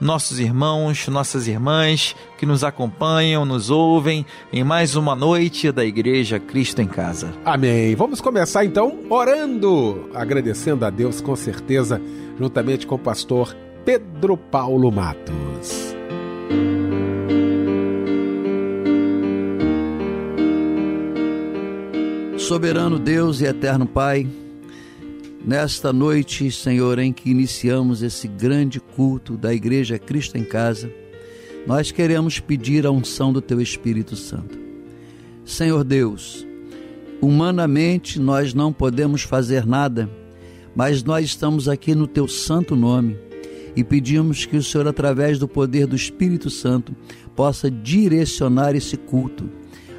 nossos irmãos, nossas irmãs que nos acompanham, nos ouvem em mais uma noite da Igreja Cristo em Casa. Amém. Vamos começar então orando, agradecendo a Deus com certeza, juntamente com o pastor Pedro Paulo Matos. Soberano Deus e eterno Pai, Nesta noite, Senhor, em que iniciamos esse grande culto da Igreja Cristo em Casa, nós queremos pedir a unção do Teu Espírito Santo. Senhor Deus, humanamente nós não podemos fazer nada, mas nós estamos aqui no Teu santo nome e pedimos que o Senhor, através do poder do Espírito Santo, possa direcionar esse culto.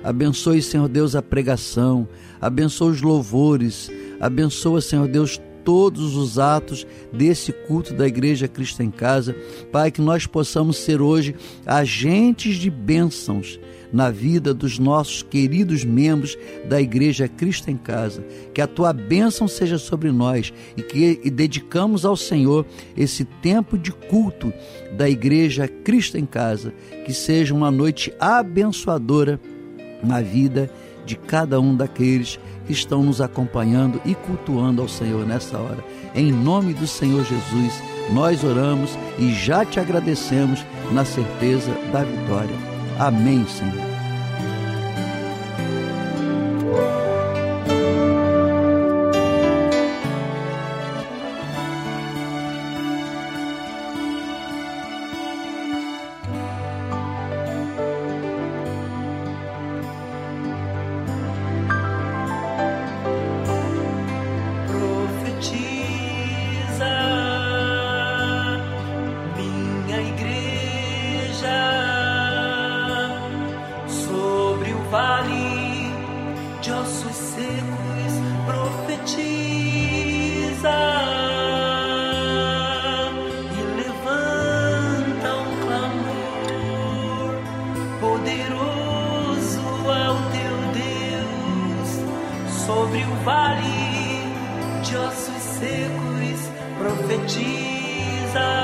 Abençoe, Senhor Deus, a pregação, abençoe os louvores, Abençoa, Senhor Deus, todos os atos desse culto da Igreja Cristo em Casa. Pai, que nós possamos ser hoje agentes de bênçãos na vida dos nossos queridos membros da Igreja Cristo em Casa. Que a tua bênção seja sobre nós e que e dedicamos ao Senhor esse tempo de culto da Igreja Cristo em Casa. Que seja uma noite abençoadora na vida de cada um daqueles que estão nos acompanhando e cultuando ao Senhor nessa hora. Em nome do Senhor Jesus, nós oramos e já te agradecemos na certeza da vitória. Amém, Senhor. secos profetiza.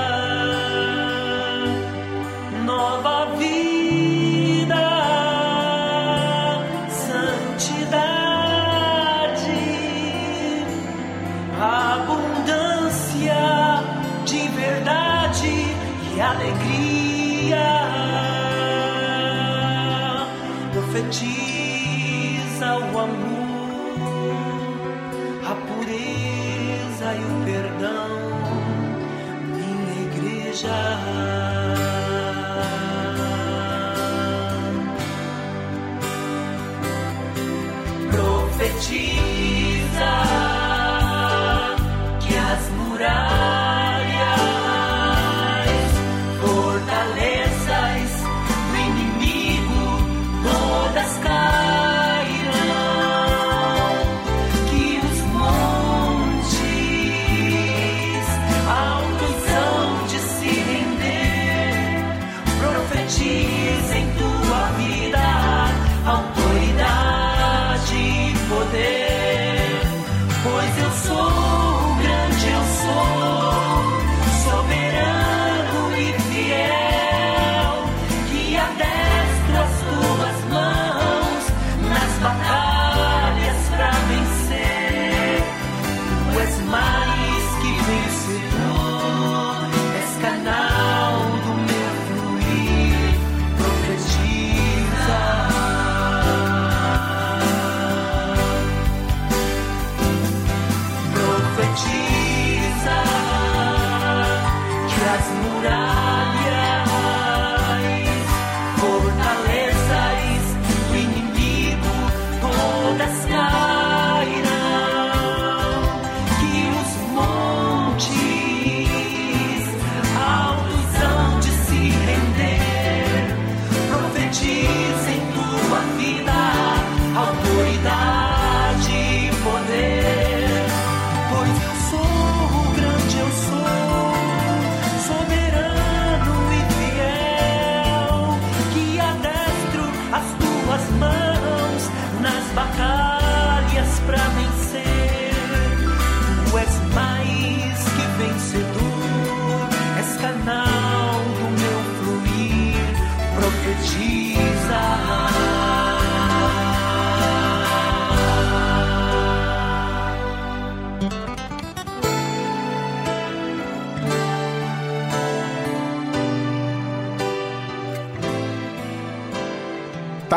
Altos hão de se render.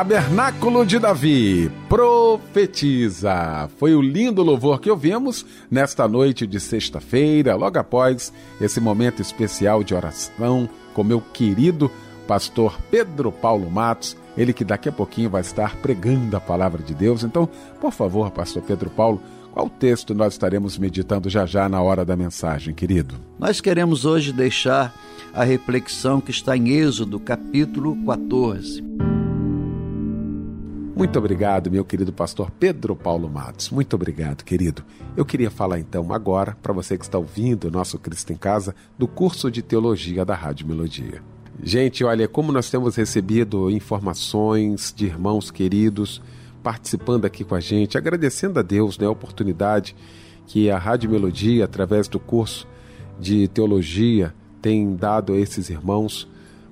Tabernáculo de Davi, profetiza. Foi o lindo louvor que ouvimos nesta noite de sexta-feira, logo após esse momento especial de oração com meu querido pastor Pedro Paulo Matos, ele que daqui a pouquinho vai estar pregando a palavra de Deus. Então, por favor, pastor Pedro Paulo, qual texto nós estaremos meditando já já na hora da mensagem, querido? Nós queremos hoje deixar a reflexão que está em Êxodo, capítulo 14. Muito obrigado, meu querido pastor Pedro Paulo Matos. Muito obrigado, querido. Eu queria falar então agora, para você que está ouvindo o nosso Cristo em Casa, do curso de teologia da Rádio Melodia. Gente, olha, como nós temos recebido informações de irmãos queridos participando aqui com a gente, agradecendo a Deus né, a oportunidade que a Rádio Melodia, através do curso de teologia, tem dado a esses irmãos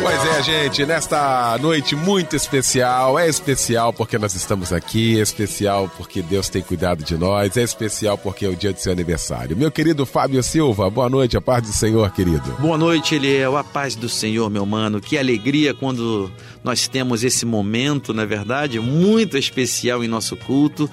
Pois é, gente, nesta noite muito especial, é especial porque nós estamos aqui, é especial porque Deus tem cuidado de nós, é especial porque é o dia do seu aniversário. Meu querido Fábio Silva, boa noite, a paz do Senhor, querido. Boa noite, Eliel, a paz do Senhor, meu mano. Que alegria quando nós temos esse momento, na é verdade, muito especial em nosso culto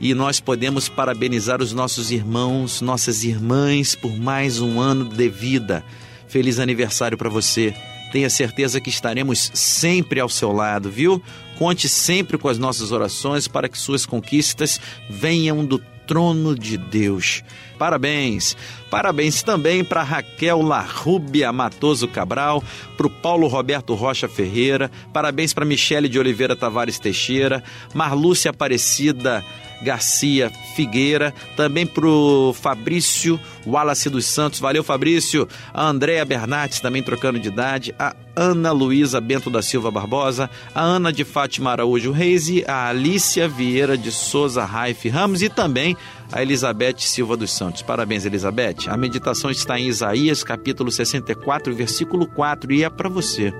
e nós podemos parabenizar os nossos irmãos, nossas irmãs por mais um ano de vida. Feliz aniversário para você. Tenha certeza que estaremos sempre ao seu lado, viu? Conte sempre com as nossas orações para que suas conquistas venham do trono de Deus. Parabéns! Parabéns também para Raquel Larrúbia Matoso Cabral, para o Paulo Roberto Rocha Ferreira, parabéns para Michele de Oliveira Tavares Teixeira, Marlúcia Aparecida Garcia Figueira, também para o Fabrício Wallace dos Santos, valeu Fabrício, a Andréa Bernardes também trocando de idade, a Ana Luísa Bento da Silva Barbosa, a Ana de Fátima Araújo Reis e a Alícia Vieira de Souza Raif Ramos. E também a Elizabeth Silva dos Santos. Parabéns, Elizabeth. A meditação está em Isaías, capítulo 64, versículo 4, e é para você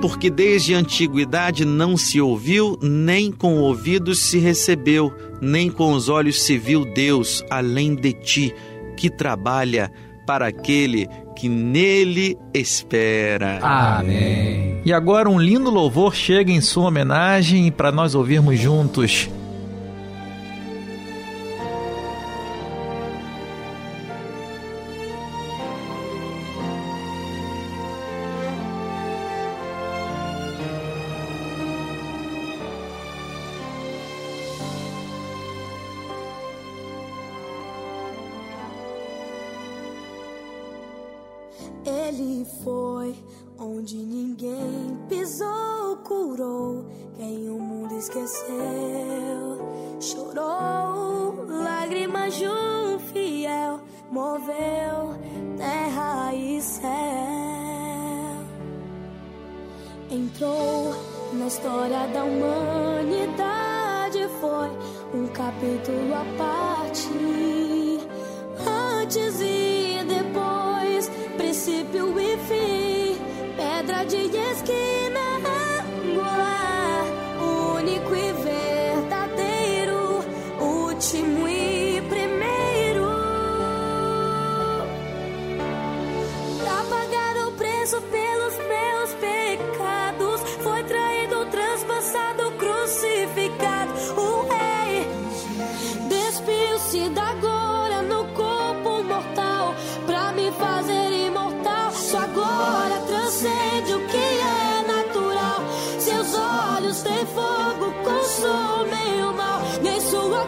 porque desde a antiguidade não se ouviu, nem com ouvidos se recebeu, nem com os olhos se viu Deus além de ti, que trabalha para aquele que nele espera. Amém. E agora um lindo louvor chega em sua homenagem para nós ouvirmos juntos.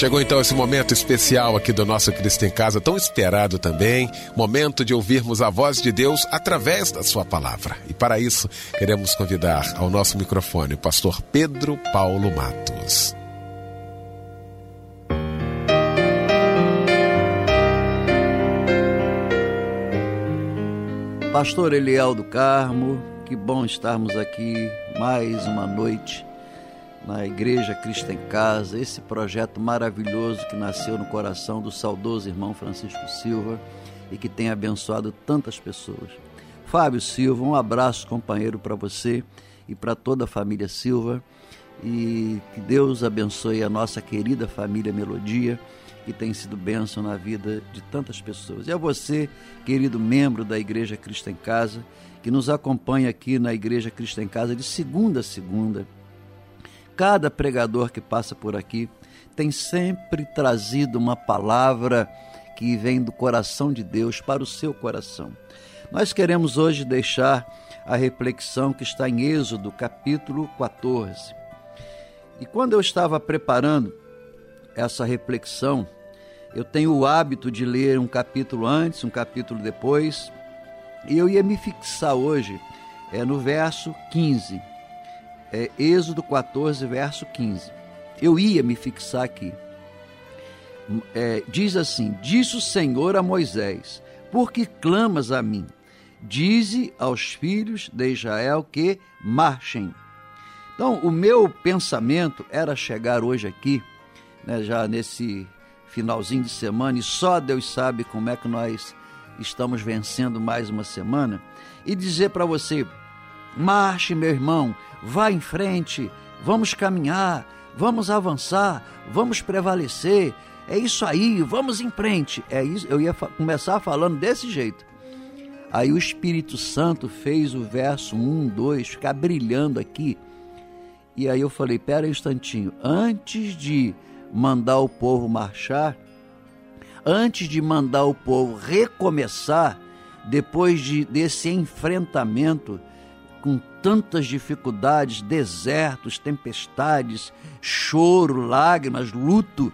Chegou então esse momento especial aqui do nosso Cristo em Casa, tão esperado também, momento de ouvirmos a voz de Deus através da sua palavra. E para isso, queremos convidar ao nosso microfone o pastor Pedro Paulo Matos. Pastor Eliel do Carmo, que bom estarmos aqui mais uma noite na Igreja Cristo em Casa, esse projeto maravilhoso que nasceu no coração do saudoso irmão Francisco Silva e que tem abençoado tantas pessoas. Fábio Silva, um abraço companheiro para você e para toda a família Silva e que Deus abençoe a nossa querida família Melodia que tem sido bênção na vida de tantas pessoas. E a você, querido membro da Igreja Cristo em Casa, que nos acompanha aqui na Igreja Cristo em Casa de segunda a segunda. Cada pregador que passa por aqui tem sempre trazido uma palavra que vem do coração de Deus para o seu coração. Nós queremos hoje deixar a reflexão que está em Êxodo, capítulo 14. E quando eu estava preparando essa reflexão, eu tenho o hábito de ler um capítulo antes, um capítulo depois, e eu ia me fixar hoje é, no verso 15, é, Êxodo 14, verso 15. Eu ia me fixar aqui. É, diz assim: Disse o Senhor a Moisés: Por que clamas a mim? Dize aos filhos de Israel que marchem. Então, o meu pensamento era chegar hoje aqui né, já nesse finalzinho de semana, e só Deus sabe como é que nós estamos vencendo mais uma semana, e dizer para você: marche, meu irmão, vá em frente, vamos caminhar, vamos avançar, vamos prevalecer. É isso aí, vamos em frente. É isso, eu ia começar falando desse jeito. Aí o Espírito Santo fez o verso 1, 2 ficar brilhando aqui. E aí eu falei: pera um instantinho, antes de mandar o povo marchar, antes de mandar o povo recomeçar, depois de, desse enfrentamento com tantas dificuldades, desertos, tempestades, choro, lágrimas, luto,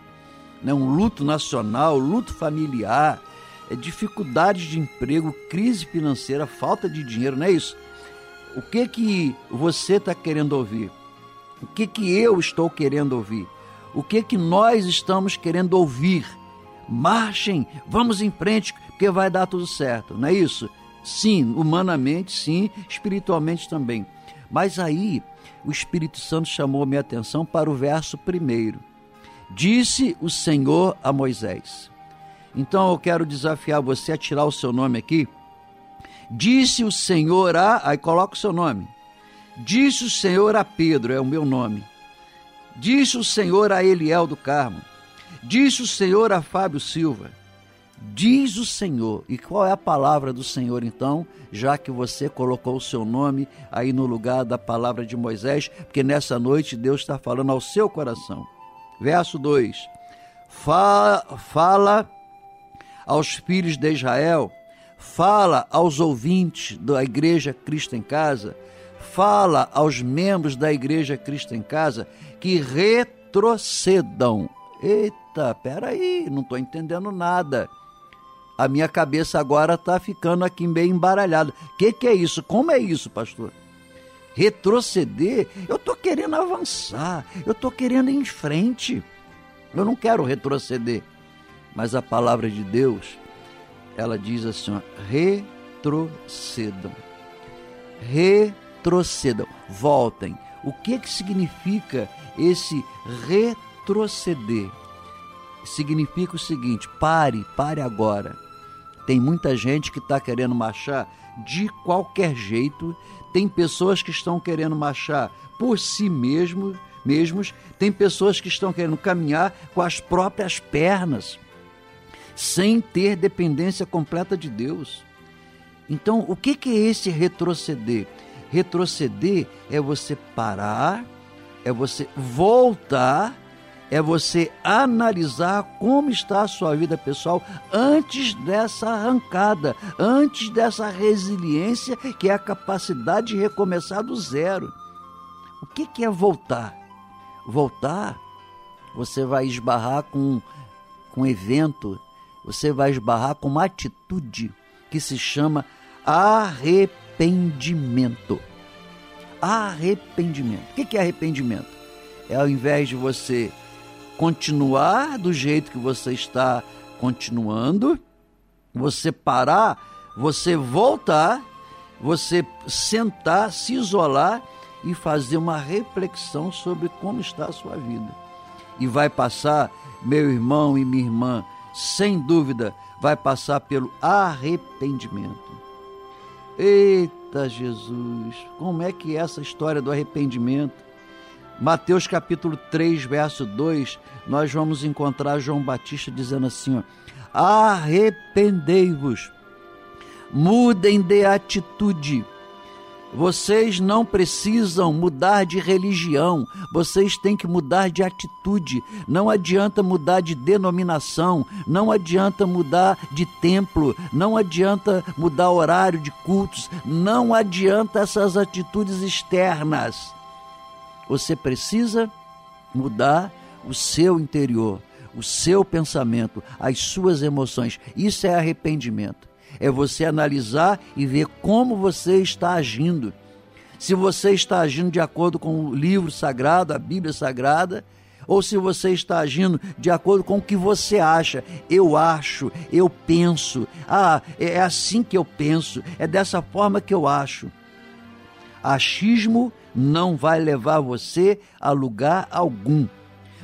né? um luto nacional, luto familiar, é, dificuldades de emprego, crise financeira, falta de dinheiro, não é isso? O que que você está querendo ouvir? O que que eu estou querendo ouvir? o que que nós estamos querendo ouvir. Marchem, vamos em frente, porque vai dar tudo certo, não é isso? Sim, humanamente, sim, espiritualmente também. Mas aí o Espírito Santo chamou minha atenção para o verso primeiro. Disse o Senhor a Moisés. Então eu quero desafiar você a tirar o seu nome aqui. Disse o Senhor a. Aí coloca o seu nome. Disse o Senhor a Pedro, é o meu nome. Disse o Senhor a Eliel do Carmo. Disse o Senhor a Fábio Silva. Diz o Senhor. E qual é a palavra do Senhor então? Já que você colocou o seu nome aí no lugar da palavra de Moisés, porque nessa noite Deus está falando ao seu coração. Verso 2: fala, fala aos filhos de Israel, fala aos ouvintes da igreja Cristo em Casa, fala aos membros da igreja Cristo em Casa que retrocedam. Eita, peraí, não estou entendendo nada. A minha cabeça agora está ficando aqui meio embaralhada. O que, que é isso? Como é isso, pastor? Retroceder? Eu estou querendo avançar, eu estou querendo ir em frente. Eu não quero retroceder. Mas a palavra de Deus, ela diz assim: ó, retrocedam. Retrocedam. Voltem. O que, que significa esse retroceder? Significa o seguinte: pare, pare agora. Tem muita gente que está querendo marchar de qualquer jeito, tem pessoas que estão querendo marchar por si mesmo, mesmos, tem pessoas que estão querendo caminhar com as próprias pernas, sem ter dependência completa de Deus. Então, o que, que é esse retroceder? Retroceder é você parar, é você voltar, é você analisar como está a sua vida pessoal antes dessa arrancada, antes dessa resiliência que é a capacidade de recomeçar do zero. O que, é voltar? Voltar, você vai esbarrar com um evento, você vai esbarrar com uma atitude que se chama arrependimento. Arrependimento. O que é arrependimento? É ao invés de você continuar do jeito que você está continuando, você parar, você voltar, você sentar, se isolar e fazer uma reflexão sobre como está a sua vida. E vai passar, meu irmão e minha irmã, sem dúvida, vai passar pelo arrependimento. Eita Jesus, como é que é essa história do arrependimento? Mateus capítulo 3, verso 2, nós vamos encontrar João Batista dizendo assim: arrependei-vos, mudem de atitude. Vocês não precisam mudar de religião, vocês têm que mudar de atitude. Não adianta mudar de denominação, não adianta mudar de templo, não adianta mudar horário de cultos, não adianta essas atitudes externas você precisa mudar o seu interior, o seu pensamento, as suas emoções. Isso é arrependimento. É você analisar e ver como você está agindo. Se você está agindo de acordo com o livro sagrado, a Bíblia sagrada, ou se você está agindo de acordo com o que você acha. Eu acho, eu penso. Ah, é assim que eu penso, é dessa forma que eu acho. Achismo não vai levar você a lugar algum.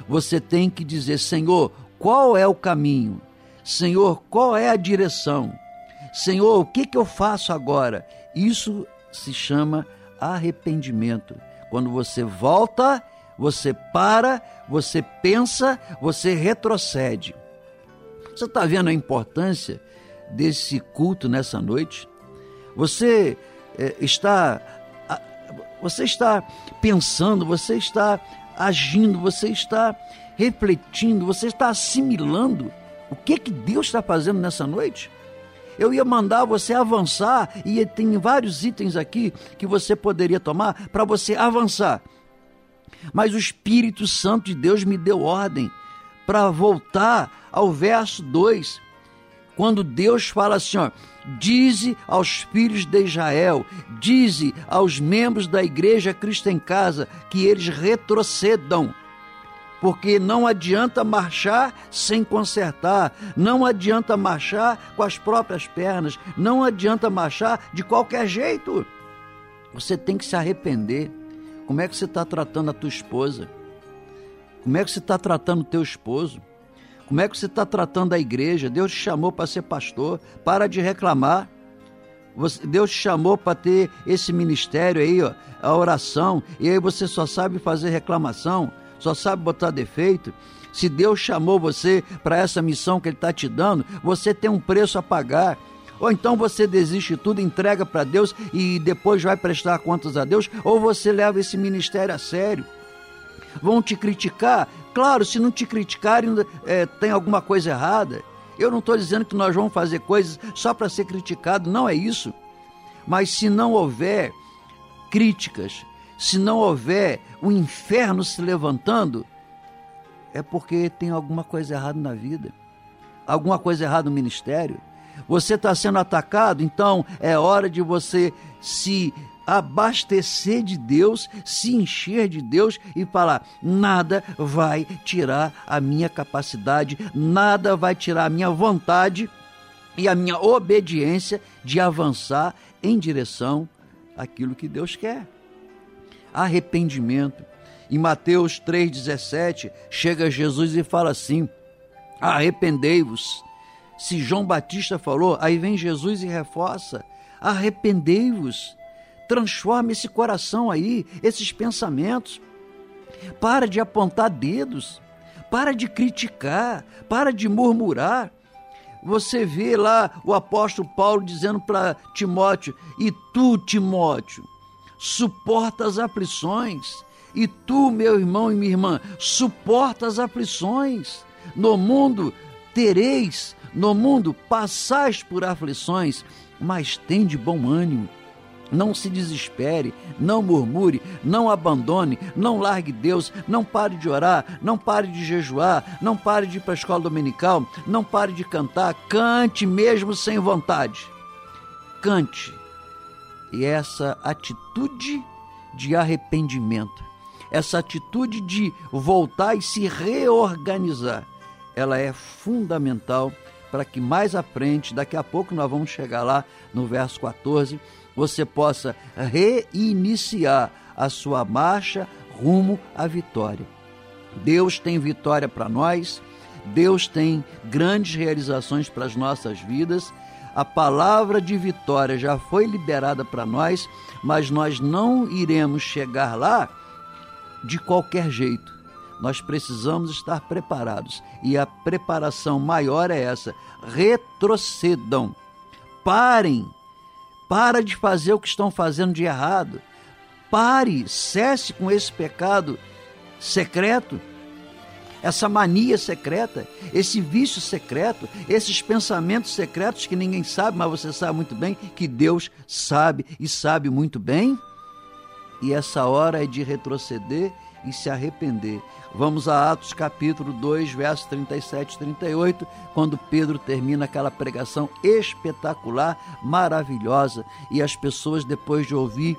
Você tem que dizer: Senhor, qual é o caminho? Senhor, qual é a direção? Senhor, o que, que eu faço agora? Isso se chama arrependimento. Quando você volta, você para, você pensa, você retrocede. Você está vendo a importância desse culto nessa noite? Você é, está você está pensando, você está agindo, você está refletindo, você está assimilando o que que Deus está fazendo nessa noite? Eu ia mandar você avançar e tem vários itens aqui que você poderia tomar para você avançar. Mas o Espírito Santo de Deus me deu ordem para voltar ao verso 2, quando Deus fala assim, ó, Dize aos filhos de Israel, dize aos membros da igreja Cristo em Casa que eles retrocedam. Porque não adianta marchar sem consertar, não adianta marchar com as próprias pernas, não adianta marchar de qualquer jeito. Você tem que se arrepender. Como é que você está tratando a tua esposa? Como é que você está tratando o teu esposo? Como é que você está tratando a igreja? Deus te chamou para ser pastor. Para de reclamar. Deus te chamou para ter esse ministério aí, ó, a oração, e aí você só sabe fazer reclamação, só sabe botar defeito. Se Deus chamou você para essa missão que Ele está te dando, você tem um preço a pagar. Ou então você desiste de tudo, entrega para Deus e depois vai prestar contas a Deus, ou você leva esse ministério a sério. Vão te criticar, Claro, se não te criticarem, é, tem alguma coisa errada. Eu não estou dizendo que nós vamos fazer coisas só para ser criticado, não é isso. Mas se não houver críticas, se não houver o um inferno se levantando, é porque tem alguma coisa errada na vida, alguma coisa errada no ministério. Você está sendo atacado, então é hora de você se abastecer de Deus, se encher de Deus e falar: nada vai tirar a minha capacidade, nada vai tirar a minha vontade e a minha obediência de avançar em direção àquilo que Deus quer. Arrependimento. Em Mateus 3,17, chega Jesus e fala assim: arrependei-vos. Se João Batista falou, aí vem Jesus e reforça: arrependei-vos Transforme esse coração aí, esses pensamentos. Para de apontar dedos. Para de criticar. Para de murmurar. Você vê lá o apóstolo Paulo dizendo para Timóteo: E tu, Timóteo, suporta as aflições. E tu, meu irmão e minha irmã, suporta as aflições. No mundo tereis, no mundo passais por aflições, mas tem de bom ânimo Não se desespere, não murmure, não abandone, não largue Deus, não pare de orar, não pare de jejuar, não pare de ir para a escola dominical, não pare de cantar, cante mesmo sem vontade. Cante. E essa atitude de arrependimento, essa atitude de voltar e se reorganizar, ela é fundamental para que mais à frente, daqui a pouco nós vamos chegar lá no verso 14, você possa reiniciar a sua marcha rumo à vitória. Deus tem vitória para nós, Deus tem grandes realizações para as nossas vidas. A palavra de vitória já foi liberada para nós, mas nós não iremos chegar lá de qualquer jeito. Nós precisamos estar preparados e a preparação maior é essa: retrocedam, parem para de fazer o que estão fazendo de errado. Pare, cesse com esse pecado secreto, essa mania secreta, esse vício secreto, esses pensamentos secretos que ninguém sabe, mas você sabe muito bem que Deus sabe e sabe muito bem. E essa hora é de retroceder e se arrepender. Vamos a Atos capítulo 2, versos 37 e 38, quando Pedro termina aquela pregação espetacular, maravilhosa, e as pessoas, depois de ouvir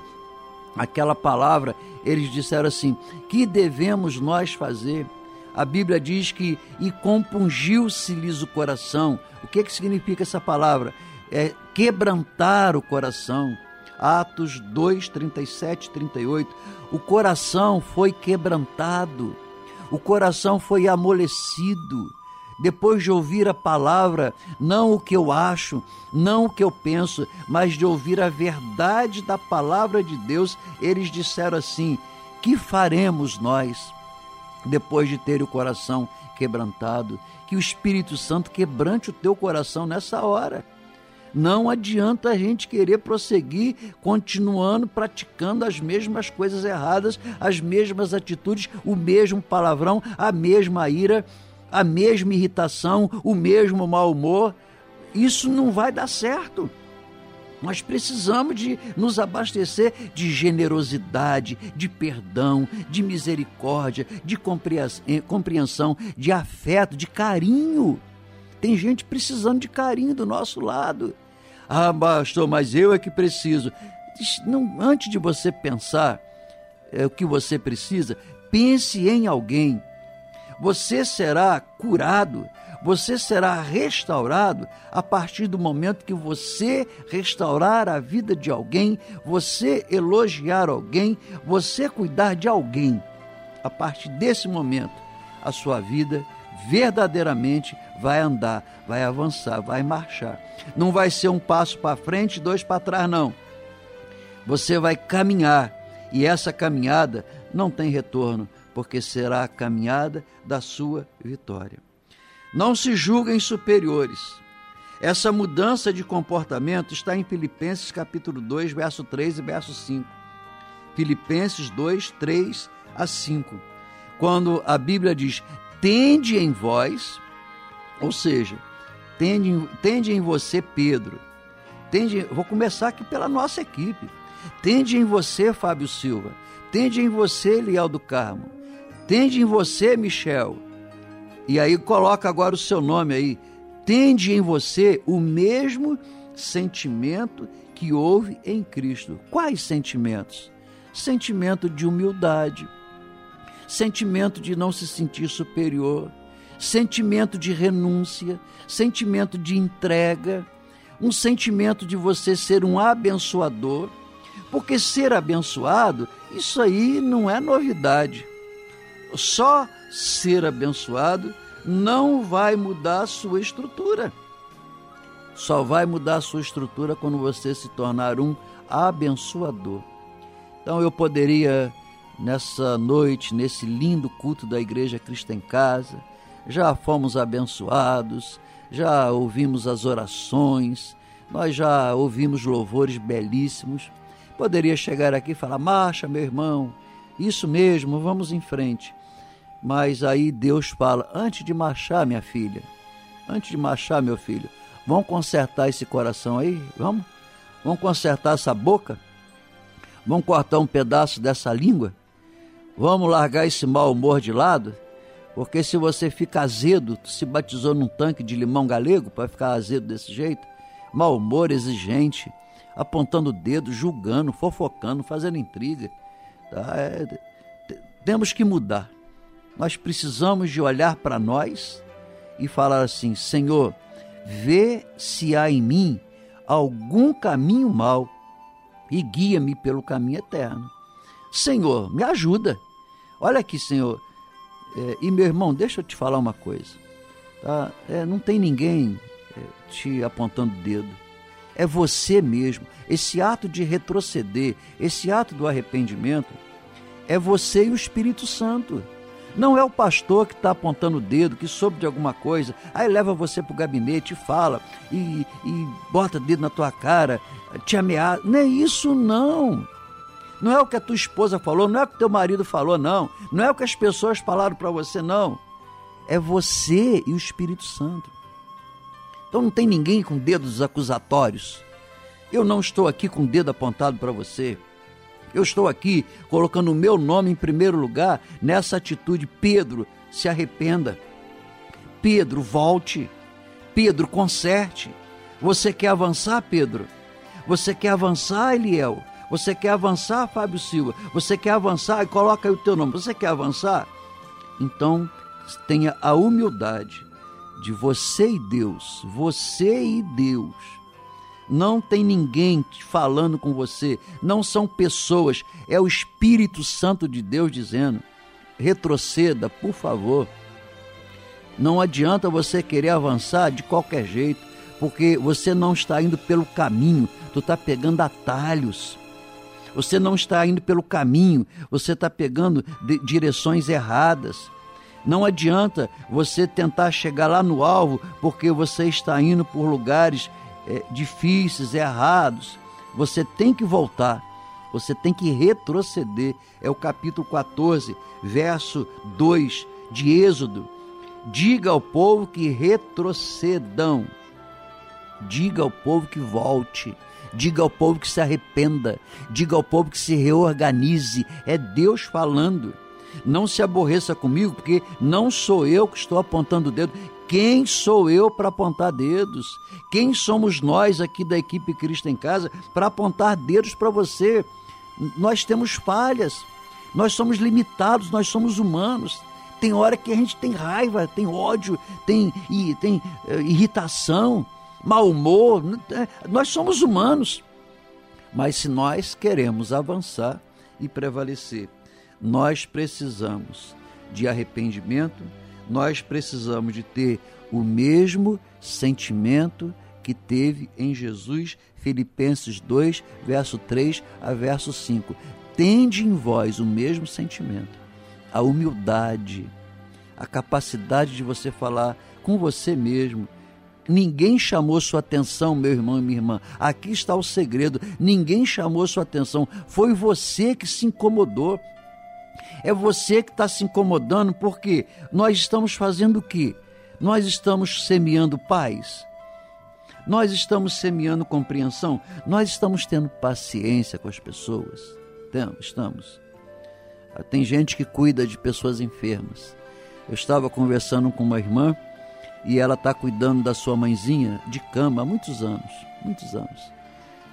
aquela palavra, eles disseram assim: Que devemos nós fazer? A Bíblia diz que e compungiu-se-lhes o coração. O que, que significa essa palavra? É quebrantar o coração. Atos 2, 37 e 38. O coração foi quebrantado, o coração foi amolecido. Depois de ouvir a palavra, não o que eu acho, não o que eu penso, mas de ouvir a verdade da palavra de Deus, eles disseram assim: Que faremos nós? Depois de ter o coração quebrantado, que o Espírito Santo quebrante o teu coração nessa hora não adianta a gente querer prosseguir continuando praticando as mesmas coisas erradas, as mesmas atitudes, o mesmo palavrão, a mesma ira, a mesma irritação, o mesmo mau humor. Isso não vai dar certo. Nós precisamos de nos abastecer de generosidade, de perdão, de misericórdia, de eh, compreensão, de afeto, de carinho. Tem gente precisando de carinho do nosso lado. Ah, pastor, mas eu é que preciso. Não, antes de você pensar é, o que você precisa, pense em alguém. Você será curado, você será restaurado a partir do momento que você restaurar a vida de alguém, você elogiar alguém, você cuidar de alguém. A partir desse momento, a sua vida verdadeiramente vai andar, vai avançar, vai marchar. Não vai ser um passo para frente, dois para trás, não. Você vai caminhar e essa caminhada não tem retorno, porque será a caminhada da sua vitória. Não se julguem superiores. Essa mudança de comportamento está em Filipenses capítulo 2, verso 3 e verso 5. Filipenses 2, 3 a 5. Quando a Bíblia diz: tende em vós, ou seja, tende, tende em você, Pedro. Tende, vou começar aqui pela nossa equipe. Tende em você, Fábio Silva. Tende em você, Liel do Carmo. Tende em você, Michel. E aí coloca agora o seu nome aí. Tende em você o mesmo sentimento que houve em Cristo. Quais sentimentos? Sentimento de humildade, sentimento de não se sentir superior, sentimento de renúncia, sentimento de entrega, um sentimento de você ser um abençoador, porque ser abençoado, isso aí não é novidade. Só ser abençoado não vai mudar a sua estrutura. Só vai mudar a sua estrutura quando você se tornar um abençoador. Então eu poderia nessa noite, nesse lindo culto da Igreja Cristo em Casa. Já fomos abençoados, já ouvimos as orações, nós já ouvimos louvores belíssimos. Poderia chegar aqui e falar: marcha, meu irmão, isso mesmo, vamos em frente. Mas aí Deus fala: antes de marchar, minha filha, antes de marchar, meu filho, vamos consertar esse coração aí? Vamos? Vamos consertar essa boca? Vamos cortar um pedaço dessa língua? Vamos largar esse mau humor de lado? Porque se você fica azedo, se batizou num tanque de limão galego para ficar azedo desse jeito, mau humor, exigente, apontando o dedo, julgando, fofocando, fazendo intriga. Tá? É, temos que mudar. Nós precisamos de olhar para nós e falar assim: Senhor, vê se há em mim algum caminho mau e guia-me pelo caminho eterno. Senhor, me ajuda. Olha aqui, Senhor. É, e meu irmão, deixa eu te falar uma coisa. Tá? É, não tem ninguém é, te apontando o dedo. É você mesmo. Esse ato de retroceder, esse ato do arrependimento, é você e o Espírito Santo. Não é o pastor que está apontando o dedo, que soube de alguma coisa, aí leva você para o gabinete e fala, e, e bota dedo na tua cara, te ameaça. Não é isso, não. Não é o que a tua esposa falou, não é o que teu marido falou, não. Não é o que as pessoas falaram para você, não. É você e o Espírito Santo. Então não tem ninguém com dedos acusatórios. Eu não estou aqui com o dedo apontado para você. Eu estou aqui colocando o meu nome em primeiro lugar nessa atitude. Pedro, se arrependa. Pedro, volte. Pedro, conserte. Você quer avançar, Pedro? Você quer avançar, Eliel? Você quer avançar, Fábio Silva? Você quer avançar? E coloca aí o teu nome. Você quer avançar? Então, tenha a humildade de você e Deus, você e Deus não tem ninguém falando com você, não são pessoas, é o Espírito Santo de Deus dizendo: retroceda, por favor. Não adianta você querer avançar de qualquer jeito, porque você não está indo pelo caminho, tu está pegando atalhos. Você não está indo pelo caminho, você está pegando direções erradas. Não adianta você tentar chegar lá no alvo, porque você está indo por lugares é, difíceis, errados, você tem que voltar, você tem que retroceder. É o capítulo 14, verso 2 de Êxodo. Diga ao povo que retrocedam. Diga ao povo que volte. Diga ao povo que se arrependa. Diga ao povo que se reorganize. É Deus falando. Não se aborreça comigo, porque não sou eu que estou apontando o dedo. Quem sou eu para apontar dedos? Quem somos nós aqui da equipe Cristo em Casa para apontar dedos para você? Nós temos falhas, nós somos limitados, nós somos humanos. Tem hora que a gente tem raiva, tem ódio, tem, tem uh, irritação, mau humor. É, nós somos humanos. Mas se nós queremos avançar e prevalecer, nós precisamos de arrependimento nós precisamos de ter o mesmo sentimento que teve em Jesus, Filipenses 2, verso 3 a verso 5. Tende em vós o mesmo sentimento, a humildade, a capacidade de você falar com você mesmo. Ninguém chamou sua atenção, meu irmão e minha irmã. Aqui está o segredo. Ninguém chamou sua atenção. Foi você que se incomodou. É você que está se incomodando porque nós estamos fazendo o quê? Nós estamos semeando paz. Nós estamos semeando compreensão. Nós estamos tendo paciência com as pessoas. Estamos. Ah, tem gente que cuida de pessoas enfermas. Eu estava conversando com uma irmã e ela está cuidando da sua mãezinha de cama há muitos anos, muitos anos.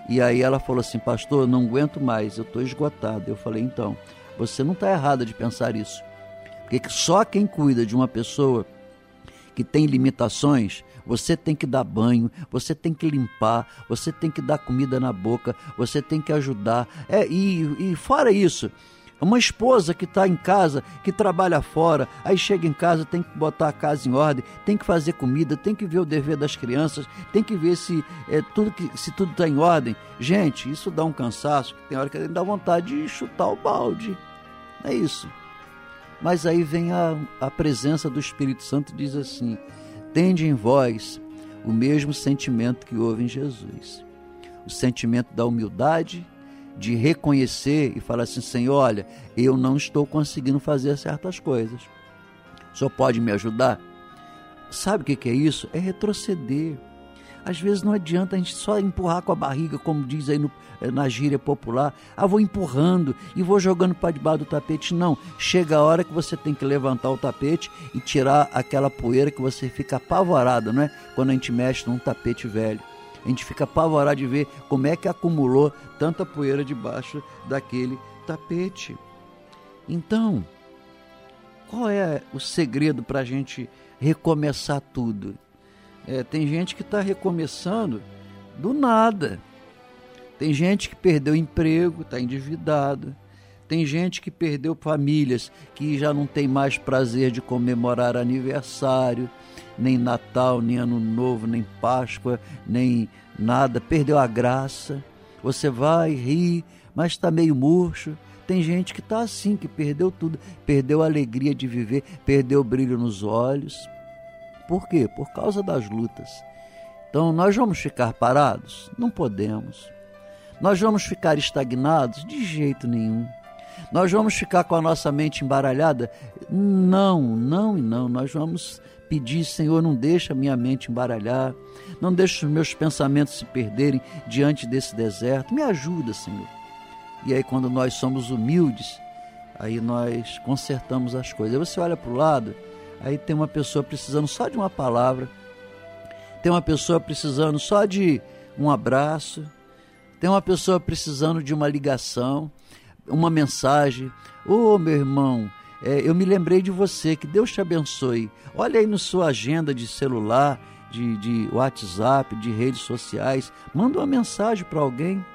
E aí ela falou assim, pastor, não aguento mais, eu estou esgotado. Eu falei, então, você não está errada de pensar isso. Porque só quem cuida de uma pessoa que tem limitações, você tem que dar banho, você tem que limpar, você tem que dar comida na boca, você tem que ajudar. É, e, e fora isso, uma esposa que está em casa, que trabalha fora, aí chega em casa, tem que botar a casa em ordem, tem que fazer comida, tem que ver o dever das crianças, tem que ver se é, tudo está em ordem. Gente, isso dá um cansaço, tem hora que dá vontade de chutar o balde. É isso. Mas aí vem a, a presença do Espírito Santo e diz assim: tende em vós o mesmo sentimento que houve em Jesus. O sentimento da humildade, de reconhecer e falar assim: Senhor, olha, eu não estou conseguindo fazer certas coisas. Senhor pode me ajudar? Sabe o que é isso? É retroceder. Às vezes não adianta a gente só empurrar com a barriga, como diz aí no, eh, na gíria popular. Ah, vou empurrando e vou jogando para debaixo do tapete. Não. Chega a hora que você tem que levantar o tapete e tirar aquela poeira que você fica apavorado, é? Quando a gente mexe num tapete velho. A gente fica apavorado de ver como é que acumulou tanta poeira debaixo daquele tapete. Então, qual é o segredo para a gente recomeçar tudo? É, tem gente que está recomeçando do nada. Tem gente que perdeu emprego, está endividado. Tem gente que perdeu famílias, que já não tem mais prazer de comemorar aniversário, nem Natal, nem Ano Novo, nem Páscoa, nem nada. Perdeu a graça. Você vai rir, mas está meio murcho. Tem gente que está assim, que perdeu tudo, perdeu a alegria de viver, perdeu o brilho nos olhos. Por quê? Por causa das lutas. Então, nós vamos ficar parados? Não podemos. Nós vamos ficar estagnados? De jeito nenhum. Nós vamos ficar com a nossa mente embaralhada? Não, não e não. Nós vamos pedir, Senhor, não deixa a minha mente embaralhar, não deixa os meus pensamentos se perderem diante desse deserto. Me ajuda, Senhor. E aí, quando nós somos humildes, aí nós consertamos as coisas. Aí você olha para o lado, Aí tem uma pessoa precisando só de uma palavra, tem uma pessoa precisando só de um abraço, tem uma pessoa precisando de uma ligação, uma mensagem. Ô oh, meu irmão, é, eu me lembrei de você, que Deus te abençoe. Olha aí na sua agenda de celular, de, de WhatsApp, de redes sociais, manda uma mensagem para alguém.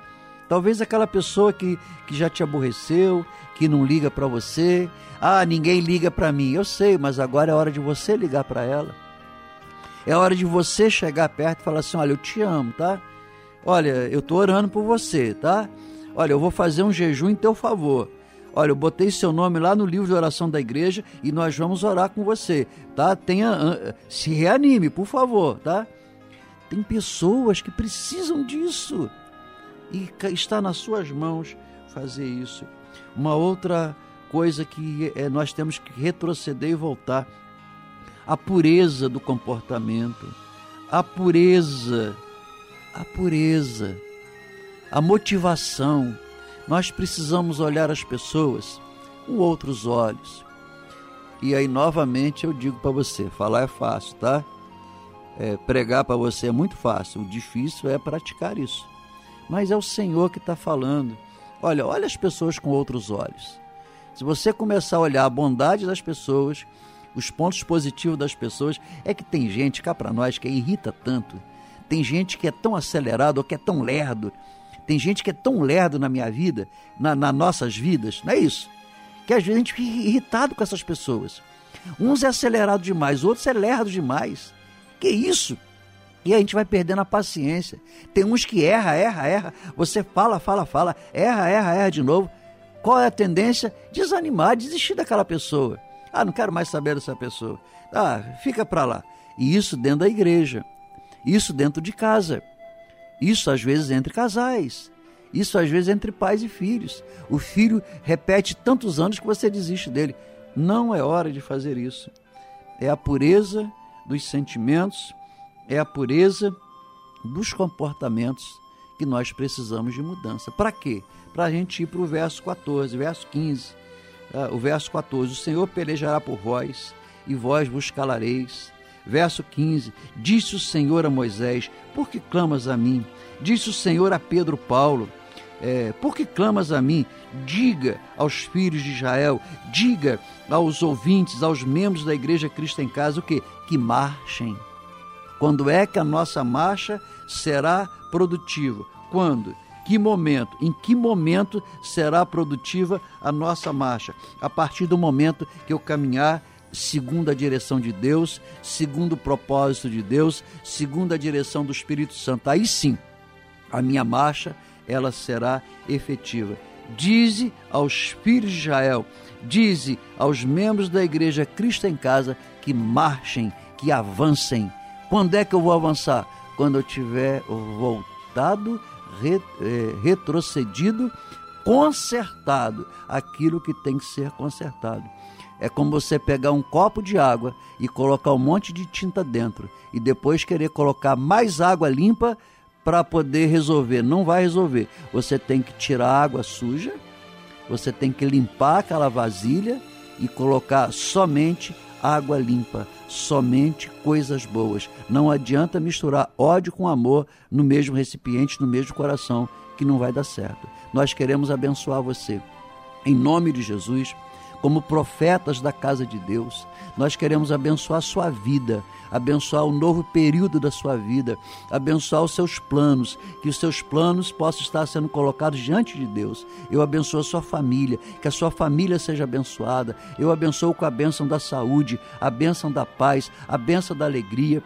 Talvez aquela pessoa que, que já te aborreceu, que não liga para você. Ah, ninguém liga para mim. Eu sei, mas agora é hora de você ligar para ela. É hora de você chegar perto e falar assim: olha, eu te amo, tá? Olha, eu tô orando por você, tá? Olha, eu vou fazer um jejum em teu favor. Olha, eu botei seu nome lá no livro de oração da igreja e nós vamos orar com você, tá? Tenha, se reanime, por favor, tá? Tem pessoas que precisam disso e está nas suas mãos fazer isso. Uma outra coisa que é, nós temos que retroceder e voltar a pureza do comportamento, a pureza, a pureza, a motivação. Nós precisamos olhar as pessoas com outros olhos. E aí, novamente, eu digo para você: falar é fácil, tá? É, pregar para você é muito fácil, o difícil é praticar isso. Mas é o Senhor que está falando. Olha, olha as pessoas com outros olhos. Se você começar a olhar a bondade das pessoas, os pontos positivos das pessoas, é que tem gente cá para nós que irrita tanto. Tem gente que é tão acelerado ou que é tão lerdo. Tem gente que é tão lerdo na minha vida, na, nas nossas vidas, não é isso? Que às vezes a gente fica irritado com essas pessoas. Uns é acelerado demais, outros é lerdo demais. Que isso? E a gente vai perdendo a paciência. Tem uns que erra, erra, erra. Você fala, fala, fala, erra, erra, erra de novo. Qual é a tendência? Desanimar, desistir daquela pessoa. Ah, não quero mais saber dessa pessoa. Ah, fica para lá. E isso dentro da igreja. Isso dentro de casa. Isso às vezes entre casais. Isso às vezes entre pais e filhos. O filho repete tantos anos que você desiste dele. Não é hora de fazer isso. É a pureza dos sentimentos é a pureza dos comportamentos que nós precisamos de mudança. Para quê? Para a gente ir para o verso 14, verso 15. Ah, o verso 14: O Senhor pelejará por vós, e vós vos calareis. Verso 15: Disse o Senhor a Moisés: Por que clamas a mim? Disse o Senhor a Pedro Paulo: é, Por que clamas a mim? Diga aos filhos de Israel, diga aos ouvintes, aos membros da Igreja Cristo em Casa, o que? Que marchem quando é que a nossa marcha será produtiva? Quando? Que momento? Em que momento será produtiva a nossa marcha? A partir do momento que eu caminhar segundo a direção de Deus, segundo o propósito de Deus, segundo a direção do Espírito Santo. Aí sim, a minha marcha ela será efetiva. Dize aos filhos de Israel, dize aos membros da igreja Cristo em casa que marchem, que avancem quando é que eu vou avançar? Quando eu tiver voltado, é, retrocedido, consertado aquilo que tem que ser consertado. É como você pegar um copo de água e colocar um monte de tinta dentro e depois querer colocar mais água limpa para poder resolver. Não vai resolver. Você tem que tirar a água suja, você tem que limpar aquela vasilha e colocar somente água limpa, somente coisas boas. Não adianta misturar ódio com amor no mesmo recipiente, no mesmo coração, que não vai dar certo. Nós queremos abençoar você. Em nome de Jesus, como profetas da casa de Deus, nós queremos abençoar a sua vida, abençoar o novo período da sua vida, abençoar os seus planos, que os seus planos possam estar sendo colocados diante de Deus. Eu abençoo a sua família, que a sua família seja abençoada. Eu abençoo com a bênção da saúde, a bênção da paz, a bênção da alegria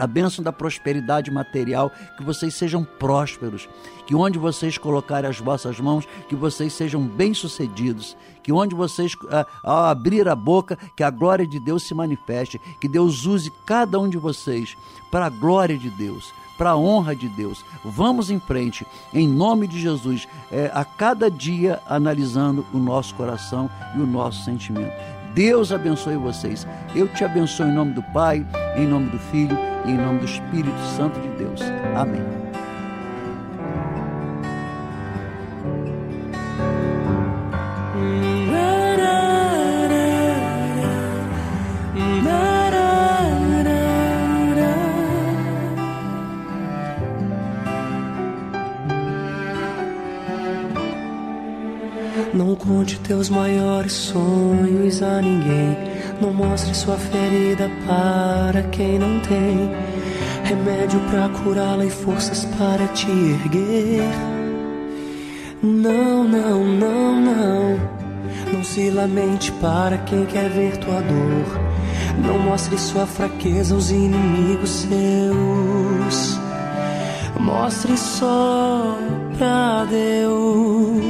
a bênção da prosperidade material, que vocês sejam prósperos, que onde vocês colocarem as vossas mãos, que vocês sejam bem-sucedidos, que onde vocês, ah, ao abrir a boca, que a glória de Deus se manifeste, que Deus use cada um de vocês para a glória de Deus, para a honra de Deus. Vamos em frente, em nome de Jesus, é, a cada dia analisando o nosso coração e o nosso sentimento. Deus abençoe vocês. Eu te abençoo em nome do Pai, em nome do Filho e em nome do Espírito Santo de Deus. Amém. Teus maiores sonhos a ninguém. Não mostre sua ferida para quem não tem remédio para curá-la e forças para te erguer. Não, não, não, não. Não se lamente para quem quer ver tua dor. Não mostre sua fraqueza aos inimigos seus. Mostre só pra Deus.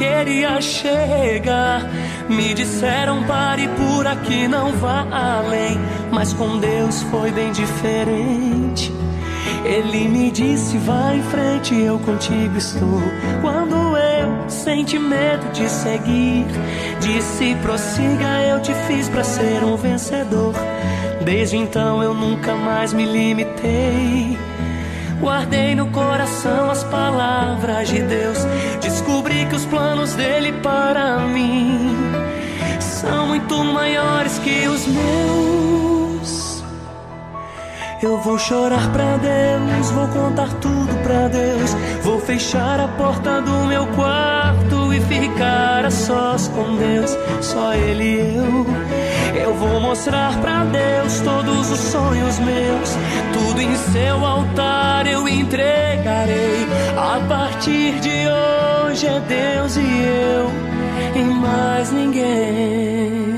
queria chegar, me disseram pare por aqui, não vá além. Mas com Deus foi bem diferente. Ele me disse: vai em frente, eu contigo estou. Quando eu senti medo de seguir, disse: prossiga, eu te fiz para ser um vencedor. Desde então eu nunca mais me limitei. Guardei no coração as palavras de Deus. Descobri que os planos dele para mim são muito maiores que os meus. Eu vou chorar pra Deus, vou contar tudo pra Deus. Vou fechar a porta do meu quarto e ficar a sós com Deus, só Ele e eu. Eu vou mostrar pra Deus todos os sonhos meus, tudo em seu altar eu entregarei. A partir de hoje é Deus e eu, e mais ninguém.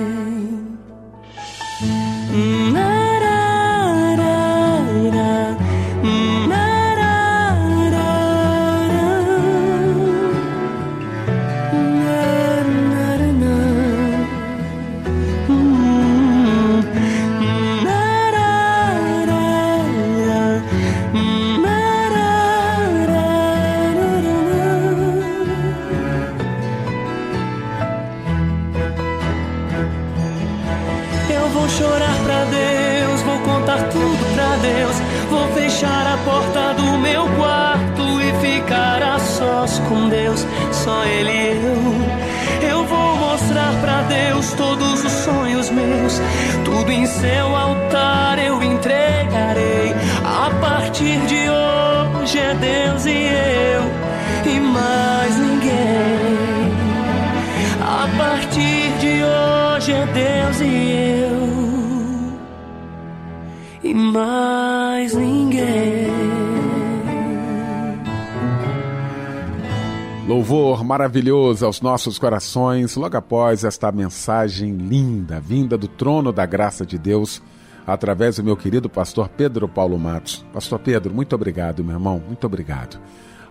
Louvor maravilhoso aos nossos corações, logo após esta mensagem linda, vinda do trono da graça de Deus, através do meu querido pastor Pedro Paulo Matos. Pastor Pedro, muito obrigado, meu irmão, muito obrigado.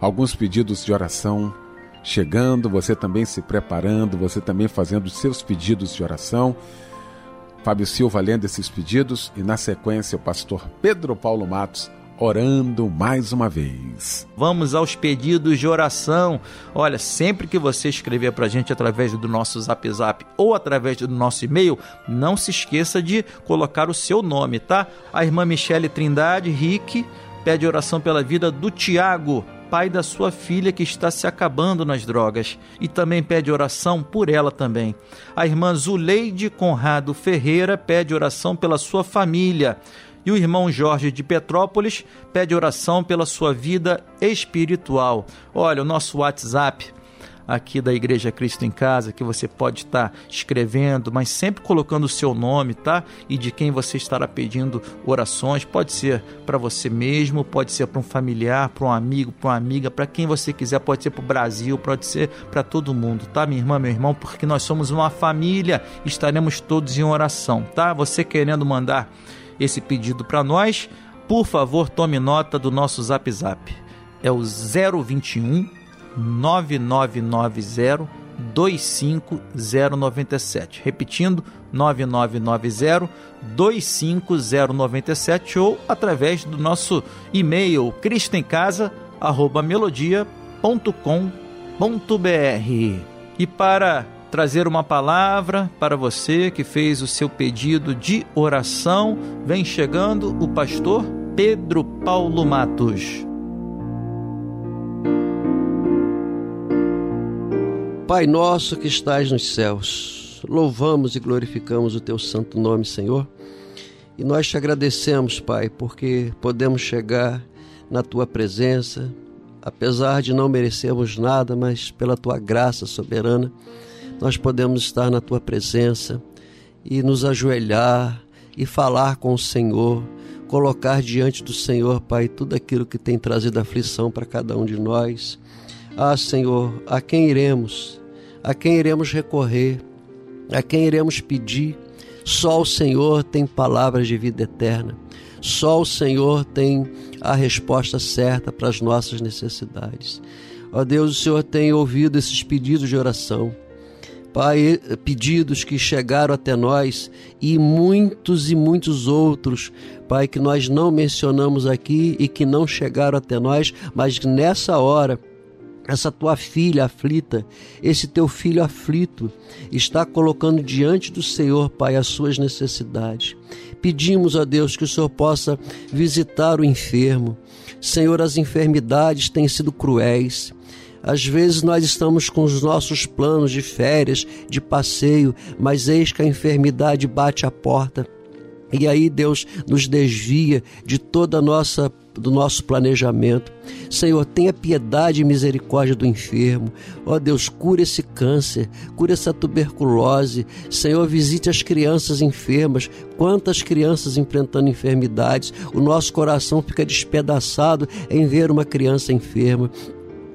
Alguns pedidos de oração chegando, você também se preparando, você também fazendo seus pedidos de oração. Fábio Silva lendo esses pedidos e, na sequência, o pastor Pedro Paulo Matos orando mais uma vez. Vamos aos pedidos de oração. Olha, sempre que você escrever para a gente através do nosso Zap Zap ou através do nosso e-mail, não se esqueça de colocar o seu nome, tá? A irmã Michele Trindade Rick pede oração pela vida do Tiago, pai da sua filha que está se acabando nas drogas e também pede oração por ela também. A irmã Zuleide Conrado Ferreira pede oração pela sua família. E o irmão Jorge de Petrópolis pede oração pela sua vida espiritual. Olha, o nosso WhatsApp aqui da Igreja Cristo em Casa, que você pode estar escrevendo, mas sempre colocando o seu nome, tá? E de quem você estará pedindo orações. Pode ser para você mesmo, pode ser para um familiar, para um amigo, para uma amiga, para quem você quiser, pode ser para o Brasil, pode ser para todo mundo, tá, minha irmã, meu irmão? Porque nós somos uma família, estaremos todos em oração, tá? Você querendo mandar esse pedido para nós, por favor, tome nota do nosso Zap Zap. É o 021 9990 25097. Repetindo, 9990 25097 ou através do nosso e-mail cristencasa@melodia.com.br. E para trazer uma palavra para você que fez o seu pedido de oração. Vem chegando o pastor Pedro Paulo Matos. Pai nosso que estás nos céus, louvamos e glorificamos o teu santo nome, Senhor. E nós te agradecemos, Pai, porque podemos chegar na tua presença, apesar de não merecermos nada, mas pela tua graça soberana nós podemos estar na tua presença e nos ajoelhar e falar com o Senhor, colocar diante do Senhor, Pai, tudo aquilo que tem trazido aflição para cada um de nós. Ah, Senhor, a quem iremos? A quem iremos recorrer? A quem iremos pedir? Só o Senhor tem palavras de vida eterna. Só o Senhor tem a resposta certa para as nossas necessidades. Ó Deus, o Senhor tem ouvido esses pedidos de oração. Pai, pedidos que chegaram até nós e muitos e muitos outros, Pai, que nós não mencionamos aqui e que não chegaram até nós, mas nessa hora, essa tua filha aflita, esse teu filho aflito, está colocando diante do Senhor, Pai, as suas necessidades. Pedimos a Deus que o Senhor possa visitar o enfermo. Senhor, as enfermidades têm sido cruéis. Às vezes nós estamos com os nossos planos de férias, de passeio, mas eis que a enfermidade bate a porta. E aí Deus nos desvia de toda a nossa do nosso planejamento. Senhor, tenha piedade e misericórdia do enfermo. Ó oh, Deus, cura esse câncer, cura essa tuberculose. Senhor, visite as crianças enfermas. Quantas crianças enfrentando enfermidades. O nosso coração fica despedaçado em ver uma criança enferma.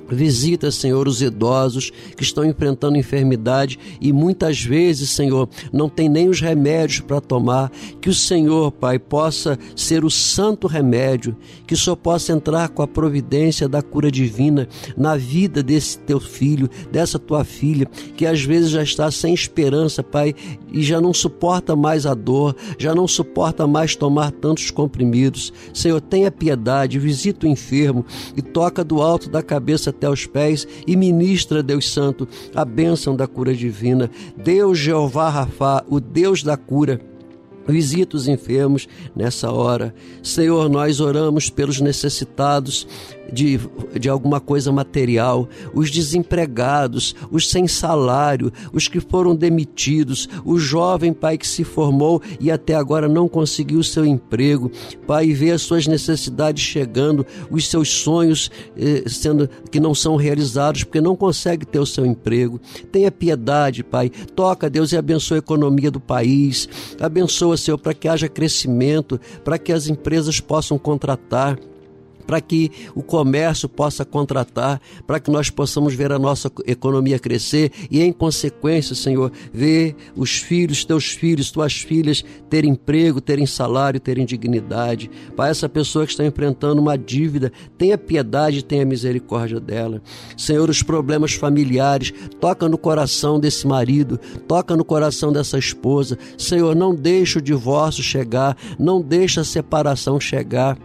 Visita, Senhor, os idosos que estão enfrentando enfermidade e muitas vezes, Senhor, não tem nem os remédios para tomar. Que o Senhor, Pai, possa ser o santo remédio, que Senhor possa entrar com a providência da cura divina na vida desse teu filho, dessa tua filha, que às vezes já está sem esperança, Pai, e já não suporta mais a dor, já não suporta mais tomar tantos comprimidos. Senhor, tenha piedade, visita o enfermo e toca do alto da cabeça até os pés e ministra, Deus Santo, a bênção da cura divina. Deus Jeová Rafá, o Deus da cura. Visita os enfermos nessa hora. Senhor, nós oramos pelos necessitados, de, de alguma coisa material, os desempregados, os sem salário, os que foram demitidos, o jovem pai que se formou e até agora não conseguiu seu emprego, pai, vê as suas necessidades chegando, os seus sonhos eh, sendo que não são realizados porque não consegue ter o seu emprego. Tenha piedade, pai. Toca, Deus, e abençoa a economia do país. Abençoa, Senhor, para que haja crescimento, para que as empresas possam contratar para que o comércio possa contratar, para que nós possamos ver a nossa economia crescer e, em consequência, Senhor, ver os filhos, teus filhos, tuas filhas terem emprego, terem salário, terem dignidade. Para essa pessoa que está enfrentando uma dívida, tenha piedade, tenha misericórdia dela. Senhor, os problemas familiares, toca no coração desse marido, toca no coração dessa esposa. Senhor, não deixa o divórcio chegar, não deixa a separação chegar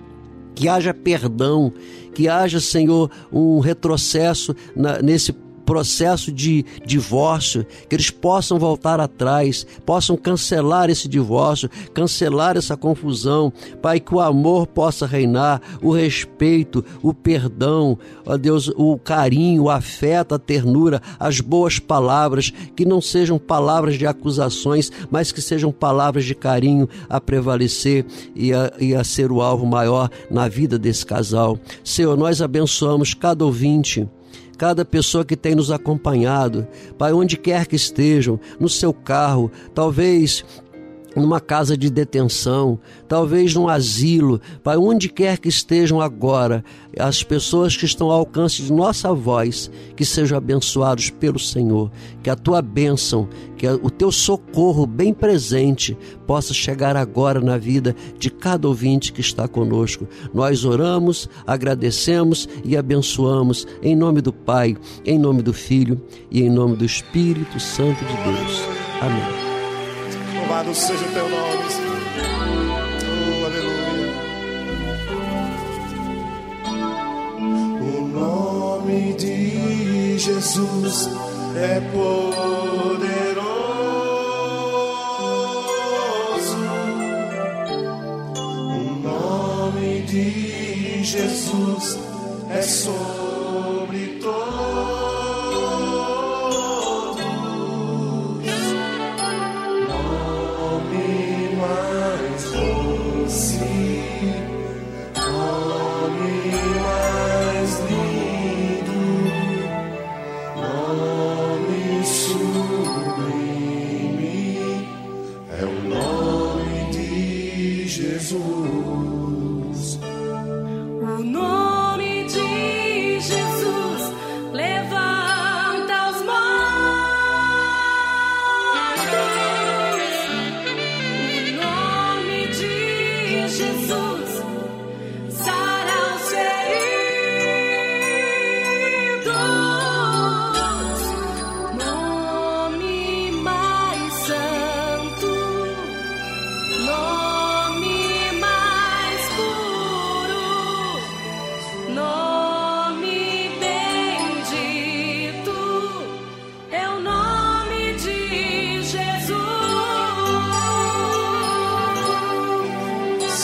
que haja perdão, que haja, Senhor, um retrocesso na, nesse processo de divórcio, que eles possam voltar atrás, possam cancelar esse divórcio, cancelar essa confusão, Pai, que o amor possa reinar, o respeito, o perdão, ó Deus, o carinho, o afeto, a ternura, as boas palavras, que não sejam palavras de acusações, mas que sejam palavras de carinho a prevalecer e a, e a ser o alvo maior na vida desse casal. Senhor, nós abençoamos cada ouvinte cada pessoa que tem nos acompanhado, Pai, onde quer que estejam, no seu carro, talvez numa casa de detenção, talvez num asilo, Pai, onde quer que estejam agora, as pessoas que estão ao alcance de nossa voz, que sejam abençoados pelo Senhor, que a tua bênção, que o teu socorro bem presente possa chegar agora na vida de cada ouvinte que está conosco. Nós oramos, agradecemos e abençoamos em nome do Pai, em nome do Filho e em nome do Espírito Santo de Deus. Amém. Louvado seja o teu nome, Senhor. Oh, aleluia. O nome de Jesus é poderoso. O nome de Jesus é sobre todos.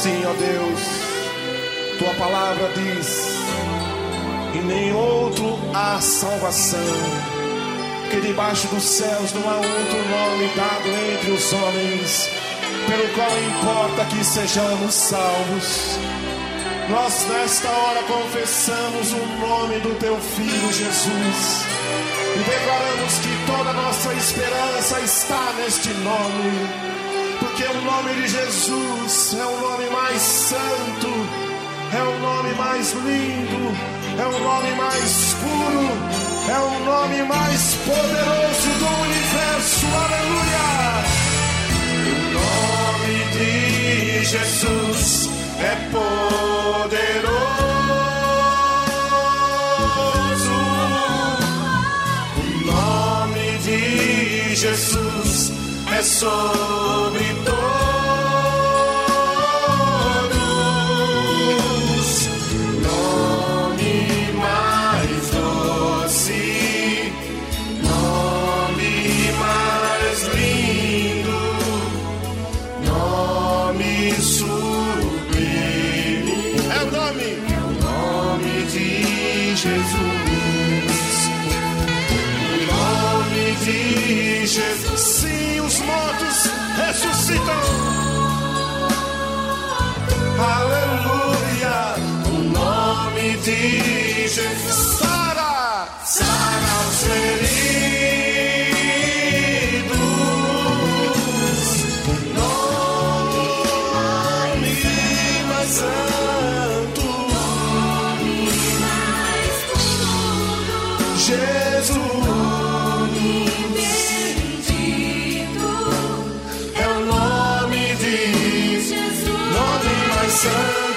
Sim, ó Deus, tua palavra diz: em nenhum outro há salvação, que debaixo dos céus não há outro nome dado entre os homens, pelo qual importa que sejamos salvos. Nós nesta hora confessamos o nome do teu filho Jesus e declaramos que toda nossa esperança está neste nome. Porque o nome de Jesus é o nome mais santo, é o nome mais lindo, é o nome mais puro, é o nome mais poderoso do universo. Aleluia! O nome de Jesus é poderoso. O nome de Jesus é sobre todos. Aleluia. O nome de Jesus. Sara, Sara sun.